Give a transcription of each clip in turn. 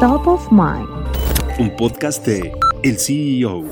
Top of Mind. Un podcast de El CEO.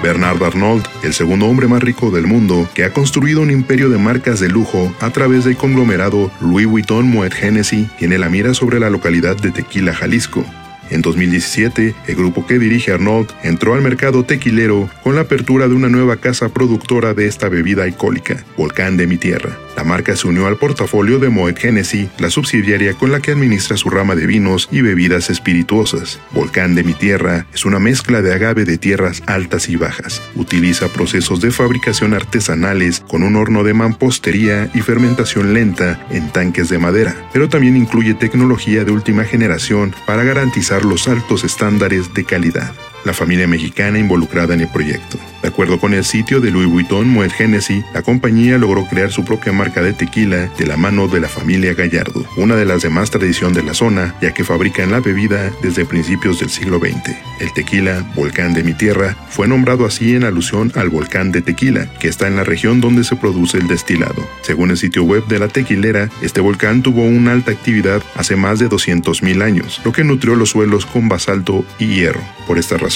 Bernard Arnault, el segundo hombre más rico del mundo, que ha construido un imperio de marcas de lujo a través del conglomerado Louis Vuitton Moet Hennessy, tiene la mira sobre la localidad de Tequila, Jalisco, en 2017, el grupo que dirige Arnold entró al mercado tequilero con la apertura de una nueva casa productora de esta bebida alcohólica, Volcán de mi Tierra. La marca se unió al portafolio de Moet Hennessy, la subsidiaria con la que administra su rama de vinos y bebidas espirituosas. Volcán de mi Tierra es una mezcla de agave de tierras altas y bajas. Utiliza procesos de fabricación artesanales con un horno de mampostería y fermentación lenta en tanques de madera, pero también incluye tecnología de última generación para garantizar los altos estándares de calidad la familia mexicana involucrada en el proyecto. De acuerdo con el sitio de Louis Vuitton Moet Hennessy, la compañía logró crear su propia marca de tequila de la mano de la familia Gallardo, una de las de más tradición de la zona, ya que fabrican la bebida desde principios del siglo XX. El tequila, volcán de mi tierra, fue nombrado así en alusión al volcán de Tequila, que está en la región donde se produce el destilado. Según el sitio web de la tequilera, este volcán tuvo una alta actividad hace más de 200.000 años, lo que nutrió los suelos con basalto y hierro. Por esta razón,